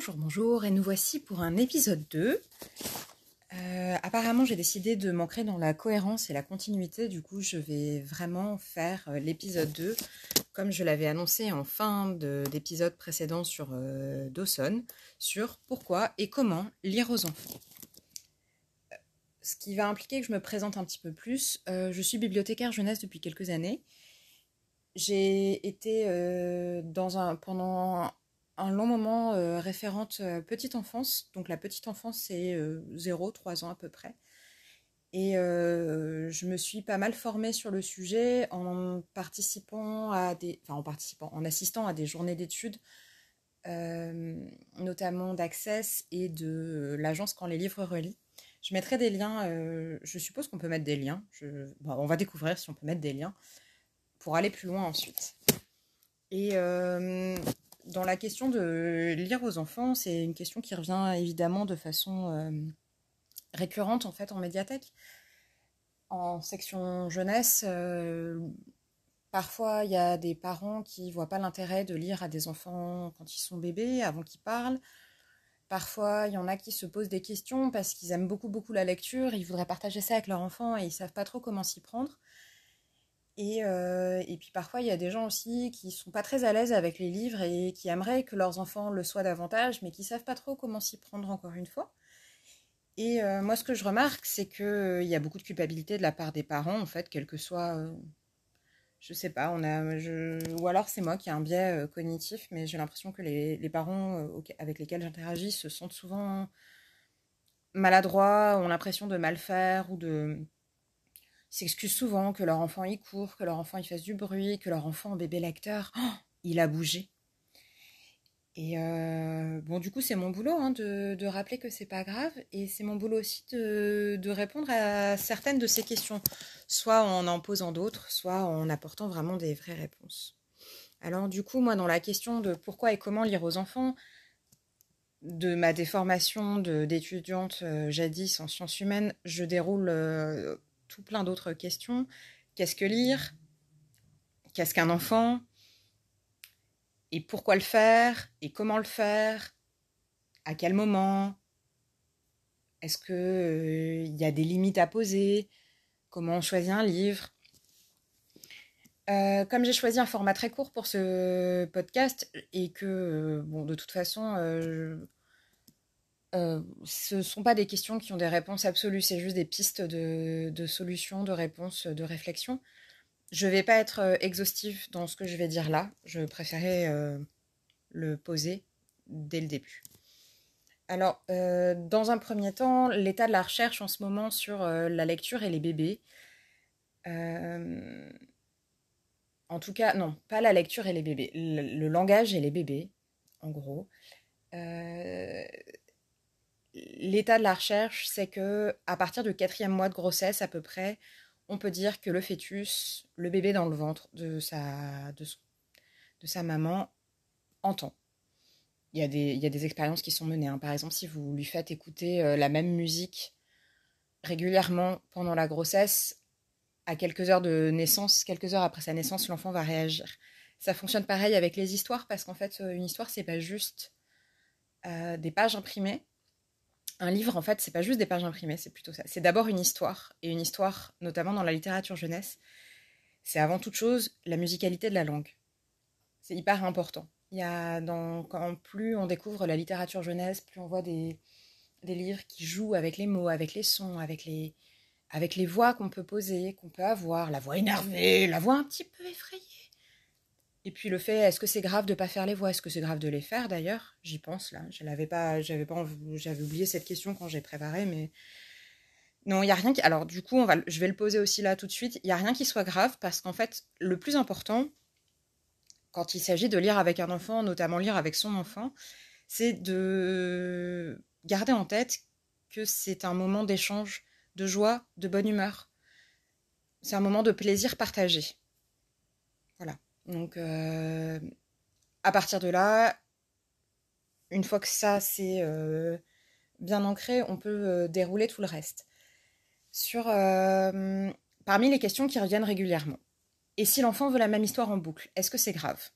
Bonjour, bonjour, et nous voici pour un épisode 2. Euh, apparemment, j'ai décidé de m'ancrer dans la cohérence et la continuité, du coup, je vais vraiment faire euh, l'épisode 2, comme je l'avais annoncé en fin d'épisode précédent sur euh, Dawson, sur pourquoi et comment lire aux enfants. Ce qui va impliquer que je me présente un petit peu plus. je suis bibliothécaire jeunesse depuis quelques années. J'ai été dans un, pendant un long moment euh, référente euh, petite enfance. Donc la petite enfance, c'est 0-3 euh, ans à peu près. Et je me suis pas mal formée sur le sujet en participant à des, enfin en participant, en assistant à des journées d'études, notamment d'Access et de l'agence Quand les livres relient. Je mettrai des liens, je suppose qu'on peut mettre des liens. on va découvrir si on peut mettre des liens pour aller plus loin ensuite. Et dans la question de lire aux enfants, c'est une question qui revient évidemment de façon euh, récurrente en fait en médiathèque. En section jeunesse, euh, parfois il y a des parents qui voient pas l'intérêt de lire à des enfants quand ils sont bébés, avant qu'ils parlent. Parfois, il y en a qui se posent des questions parce qu'ils aiment beaucoup la lecture, ils voudraient partager ça avec leur enfant et ils savent pas trop comment s'y prendre. Euh, et, puis parfois, il y a des gens aussi qui sont pas très à l'aise avec les livres et qui aimeraient que leurs enfants le soient davantage, mais qui savent pas trop comment s'y prendre encore une fois. Et euh, moi, ce que je remarque, c'est qu'il euh, y a beaucoup de culpabilité de la part des parents, en fait, quel que soit. je sais pas, on a, ou alors c'est moi qui ai un biais cognitif, mais j'ai l'impression que les parents avec lesquels j'interagis se sentent souvent maladroits, ont l'impression de mal faire ou de s'excusent souvent que leur enfant y court, que leur enfant y fasse du bruit, que leur enfant bébé lecteur, oh, il a bougé. Et euh, bon, du coup, c'est mon boulot hein, de, rappeler que c'est pas grave, et c'est mon boulot aussi de, répondre à certaines de ces questions, soit en en posant d'autres, soit en apportant vraiment des vraies réponses. Alors, du coup, moi, dans la question de pourquoi et comment lire aux enfants, de ma déformation d'étudiante euh, jadis en sciences humaines, je déroule euh, tout plein d'autres questions. Qu'est-ce que lire? Qu'est-ce qu'un enfant? Et pourquoi le faire? Et comment le faire? À quel moment? Est-ce qu'il euh, y a des limites à poser? Comment on choisit un livre? Euh, comme j'ai choisi un format très court pour ce podcast et que, euh, de toute façon, ce ne sont pas des questions qui ont des réponses absolues, c'est juste des pistes de, solutions, de réponses, de réflexion. Je ne vais pas être euh, exhaustive dans ce que je vais dire là, je préférais euh, le poser dès le début. Alors, dans un premier temps, l'état de la recherche en ce moment sur la lecture et les bébés. en tout cas, non, pas la lecture et les bébés, le langage et les bébés, en gros l'état de la recherche, c'est que à partir du quatrième mois de grossesse à peu près, on peut dire que le fœtus, le bébé dans le ventre de sa, de, sa maman, entend. Il y, a des, il y a des expériences qui sont menées. Hein. Par exemple, si vous lui faites écouter euh, la même musique régulièrement pendant la grossesse, à quelques heures de naissance, quelques heures après sa naissance, l'enfant va réagir. Ça fonctionne pareil avec les histoires parce qu'en fait, une histoire, c'est pas juste euh, des pages imprimées, un livre, en fait, c'est pas juste des pages imprimées, c'est plutôt ça. C'est d'abord une histoire, et une histoire, notamment dans la littérature jeunesse, c'est avant toute chose la musicalité de la langue. C'est hyper important. Il y a dans, plus on découvre la littérature jeunesse, plus on voit des, des livres qui jouent avec les mots, avec les sons, avec les, avec les voix qu'on peut poser, qu'on peut avoir, la voix énervée, la voix un petit peu effrayée. Et puis le fait, est-ce que c'est grave de pas faire les voix? Est-ce que c'est grave de les faire d'ailleurs? J'y pense là. Je l'avais pas, j'avais j'avais oublié cette question quand j'ai préparé, mais non, il y a rien qui. Alors du coup, on va, je vais le poser aussi là tout de suite. Il y a rien qui soit grave parce qu'en fait, le plus important quand il s'agit de lire avec un enfant, notamment lire avec son enfant, c'est de garder en tête que c'est un moment d'échange, de joie, de bonne humeur. C'est un moment de plaisir partagé. Donc, euh, à partir de là, une fois que ça c'est euh, bien ancré, on peut euh, dérouler tout le reste. Sur, parmi les questions qui reviennent régulièrement. Et si l'enfant veut la même histoire en boucle, est-ce que c'est grave?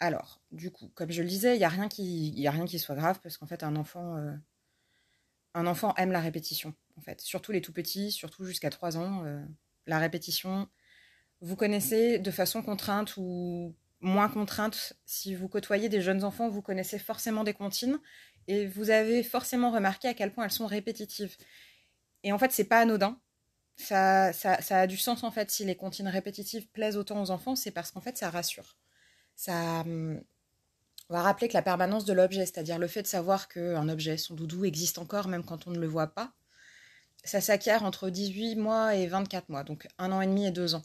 Alors, du coup, comme je le disais, il n'y a, rien qui, a rien qui soit grave parce qu'en fait, un enfant, un enfant aime la répétition. En fait, surtout les tout petits, surtout jusqu'à 3 ans, la répétition. Vous connaissez de façon contrainte ou moins contrainte. Si vous côtoyez des jeunes enfants, vous connaissez forcément des comptines et vous avez forcément remarqué à quel point elles sont répétitives. Et en fait, c'est pas anodin. Ça, ça, ça, a du sens en fait si les comptines répétitives plaisent autant aux enfants, c'est parce qu'en fait ça rassure. Ça hum, on va rappeler que la permanence de l'objet, c'est-à-dire le fait de savoir qu'un objet, son doudou, existe encore même quand on ne le voit pas, ça s'acquiert entre 18 mois et 24 mois, donc un an et demi et deux ans.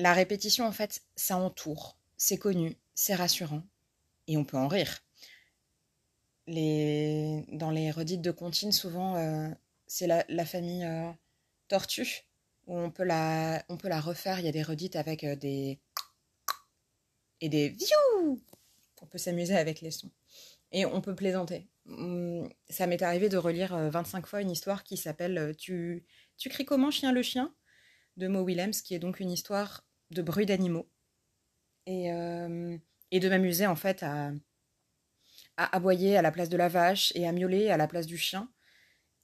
La répétition, en fait, ça entoure, c'est connu, c'est rassurant, et on peut en rire. Dans les redites de comptines, souvent, euh, c'est la, famille euh, tortue, où on peut, la... refaire. Il y a des redites avec euh, des... et des On peut s'amuser avec les sons. Et on peut plaisanter. Hum, ça m'est arrivé de relire 25 fois une histoire qui s'appelle tu... tu cries comment, chien le chien? de Mo Willems, qui est donc une histoire de bruit d'animaux. Et, et de m'amuser en fait à, à aboyer à la place de la vache et à miauler à la place du chien.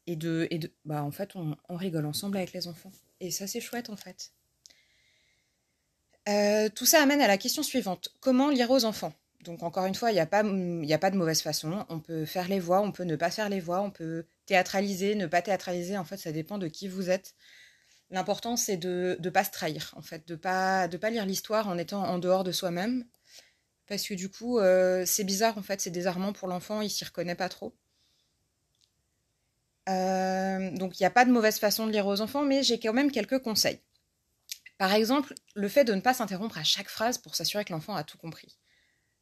Et de, et de bah en fait, on, rigole ensemble avec les enfants. Et ça, c'est chouette en fait. Euh, tout ça amène à la question suivante. Comment lire aux enfants? Donc encore une fois, il n'y a, pas, a pas de mauvaise façon. On peut faire les voix, on peut ne pas faire les voix, on peut théâtraliser, ne pas théâtraliser. En fait, ça dépend de qui vous êtes. L'important, c'est de ne pas se trahir, en fait, de ne pas, lire l'histoire en étant en dehors de soi-même, parce que du coup, euh, c'est bizarre en fait, c'est désarmant pour l'enfant, il s'y reconnaît pas trop. Euh, donc il n'y a pas de mauvaise façon de lire aux enfants, mais j'ai quand même quelques conseils. Par exemple, le fait de ne pas s'interrompre à chaque phrase pour s'assurer que l'enfant a tout compris.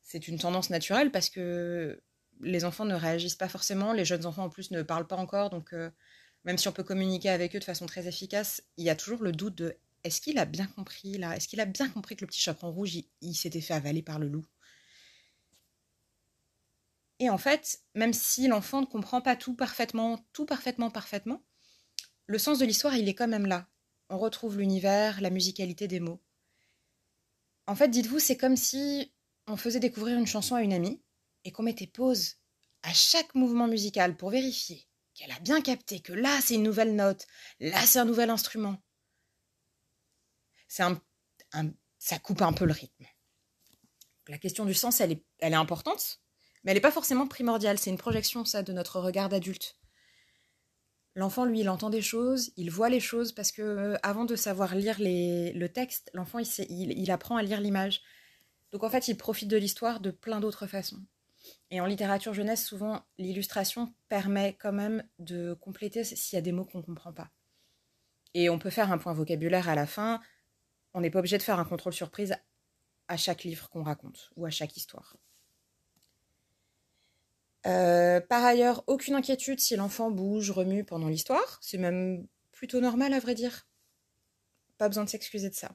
C'est une tendance naturelle parce que les enfants ne réagissent pas forcément, les jeunes enfants en plus ne parlent pas encore, donc euh, même si on peut communiquer avec eux de façon très efficace, il y a toujours le doute de est-ce qu'il a bien compris là? Est-ce qu'il a bien compris que le petit chaperon rouge, il s'était fait avaler par le loup? Et en fait, même si l'enfant ne comprend pas tout parfaitement, tout parfaitement, parfaitement, le sens de l'histoire, il est quand même là. On retrouve l'univers, la musicalité des mots. En fait, dites-vous, c'est comme si on faisait découvrir une chanson à une amie et qu'on mettait pause à chaque mouvement musical pour vérifier qu'elle a bien capté que là, c'est une nouvelle note, là, c'est un nouvel instrument. Un, ça coupe un peu le rythme. La question du sens, elle est, elle est importante, mais elle n'est pas forcément primordiale, c'est une projection, ça, de notre regard d'adulte. L'enfant, lui, il entend des choses, il voit les choses, parce que euh, avant de savoir lire le texte, l'enfant, il, il, apprend à lire l'image. Donc en fait, il profite de l'histoire de plein d'autres façons. Et en littérature jeunesse, souvent, l'illustration permet quand même de compléter s'il y a des mots qu'on ne comprend pas. Et on peut faire un point vocabulaire à la fin. On n'est pas obligé de faire un contrôle surprise à chaque livre qu'on raconte ou à chaque histoire. Euh, par ailleurs, aucune inquiétude si l'enfant bouge, remue pendant l'histoire. C'est même plutôt normal à vrai dire. Pas besoin de s'excuser de ça.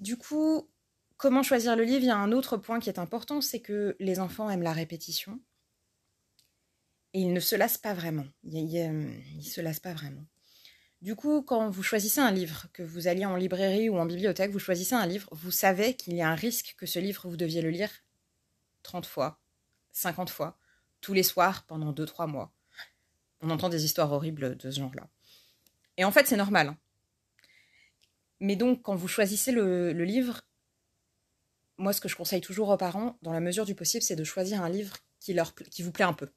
Du coup, comment choisir le livre Il y a un autre point qui est important, c'est que les enfants aiment la répétition. Et ils ne se lassent pas vraiment. Ils ne se lassent pas vraiment. Du coup, quand vous choisissez un livre, que vous alliez en librairie ou en bibliothèque, vous choisissez un livre, vous savez qu'il y a un risque que ce livre, vous deviez le lire 30 fois, 50 fois, tous les soirs pendant 2-3 mois. On entend des histoires horribles de ce genre-là. Et en fait, c'est normal. Hein. Mais donc, quand vous choisissez le, livre, moi, ce que je conseille toujours aux parents, dans la mesure du possible, c'est de choisir un livre qui, leur, qui vous plaît un peu.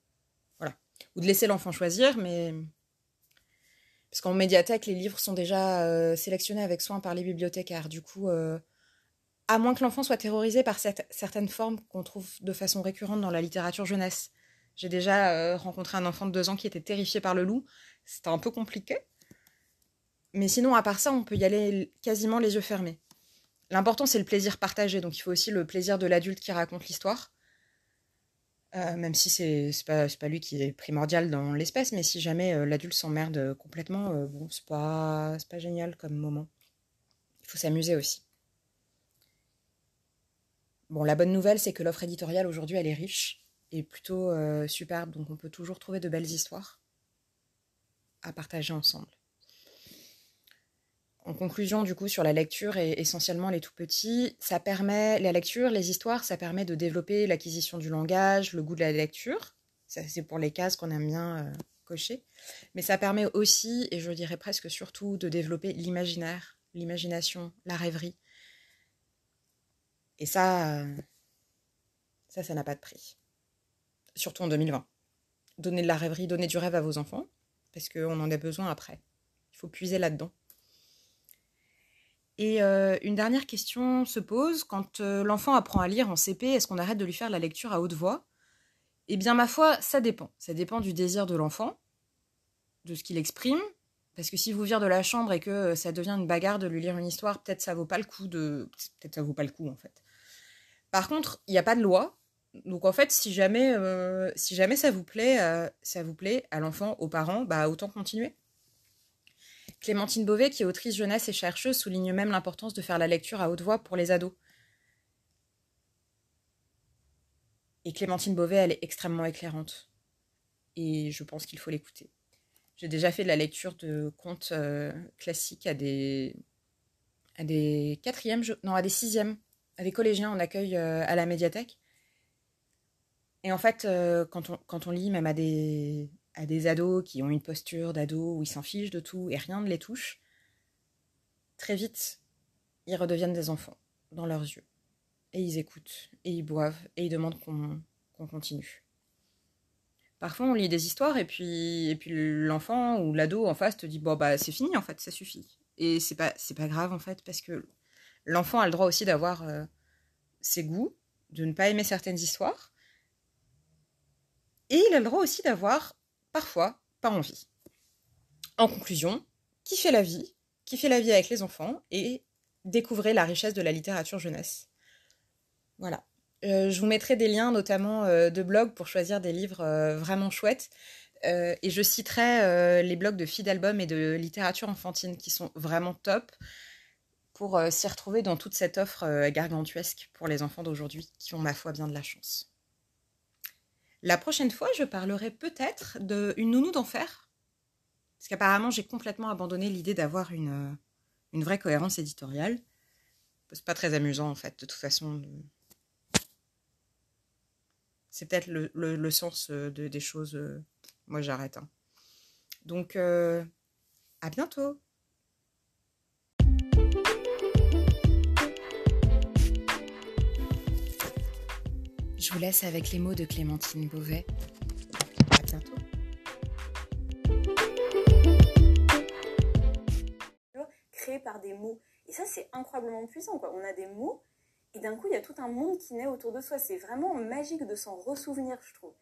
Voilà. Ou de laisser l'enfant choisir, mais. Parce qu'en médiathèque, les livres sont déjà euh, sélectionnés avec soin par les bibliothécaires. Du coup, euh, à moins que l'enfant soit terrorisé par certaines formes qu'on trouve de façon récurrente dans la littérature jeunesse. J'ai déjà euh, rencontré un enfant de deux ans qui était terrifié par le loup. C'était un peu compliqué. Mais sinon, à part ça, on peut y aller quasiment les yeux fermés. L'important, c'est le plaisir partagé. Donc, il faut aussi le plaisir de l'adulte qui raconte l'histoire. Euh, même si c'est pas, pas lui qui est primordial dans l'espèce, mais si jamais euh, l'adulte s'emmerde complètement, bon, c'est pas, pas génial comme moment. Il faut s'amuser aussi. Bon, la bonne nouvelle, c'est que l'offre éditoriale aujourd'hui, elle est riche et plutôt euh, superbe, donc on peut toujours trouver de belles histoires à partager ensemble. En conclusion, du coup, sur la lecture et essentiellement les tout petits, ça permet, la lecture, les histoires, ça permet de développer l'acquisition du langage, le goût de la lecture. Ça, c'est pour les cases qu'on aime bien euh, cocher. Mais ça permet aussi, et je dirais presque surtout, de développer l'imaginaire, l'imagination, la rêverie. Et ça, euh, ça, ça n'a pas de prix. Surtout en 2020. Donnez de la rêverie, donnez du rêve à vos enfants, parce qu'on en a besoin après. Il faut puiser là-dedans. Et euh, une dernière question se pose, quand euh, l'enfant apprend à lire en CP, est-ce qu'on arrête de lui faire la lecture à haute voix? Eh bien, ma foi, ça dépend. Ça dépend du désir de l'enfant, de ce qu'il exprime. Parce que si vous vire de la chambre et que euh, ça devient une bagarre de lui lire une histoire, peut-être ça vaut pas le coup de. Peut-être ça vaut pas le coup en fait. Par contre, il n'y a pas de loi. Donc en fait, si jamais, si jamais ça vous plaît, ça vous plaît à l'enfant, aux parents, bah autant continuer. Clémentine Beauvais, qui est autrice jeunesse et chercheuse, souligne même l'importance de faire la lecture à haute voix pour les ados. Et Clémentine Beauvais, elle est extrêmement éclairante. Et je pense qu'il faut l'écouter. J'ai déjà fait de la lecture de contes euh, classiques à des, à des quatrièmes, non, à des sixièmes, à des collégiens en accueil euh, à la médiathèque. Et en fait, euh, quand, on, quand on lit même à des, à des ados qui ont une posture d'ado où ils s'en fichent de tout et rien ne les touche, très vite, ils redeviennent des enfants dans leurs yeux. Et ils écoutent, et ils boivent, et ils demandent qu'on continue. Parfois, on lit des histoires, et puis, et puis l'enfant ou l'ado en face te dit Bon, bah, c'est fini, en fait, ça suffit. Et c'est pas, pas grave, en fait, parce que l'enfant a le droit aussi d'avoir euh, ses goûts, de ne pas aimer certaines histoires. Et il a le droit aussi d'avoir parfois pas envie. En conclusion, kiffez la vie, kiffez la vie avec les enfants et découvrez la richesse de la littérature jeunesse. Voilà. Euh, je vous mettrai des liens notamment euh, de blogs pour choisir des livres euh, vraiment chouettes. et je citerai les blogs de Fidalbum et de littérature enfantine qui sont vraiment top pour s'y retrouver dans toute cette offre gargantuesque pour les enfants d'aujourd'hui qui ont ma foi bien de la chance. La prochaine fois, je parlerai peut-être d'une nounou d'enfer. Parce qu'apparemment, j'ai complètement abandonné l'idée d'avoir une, une vraie cohérence éditoriale. C'est pas très amusant, en fait, de toute façon. C'est peut-être le, sens euh, de, des choses. Euh, moi, j'arrête. Hein. Donc, euh, à bientôt! Je vous laisse avec les mots de Clémentine Beauvais. À bientôt. Créé par des mots. Et ça, c'est incroyablement puissant. Quoi. On a des mots et d'un coup, il y a tout un monde qui naît autour de soi. C'est vraiment magique de s'en ressouvenir, je trouve.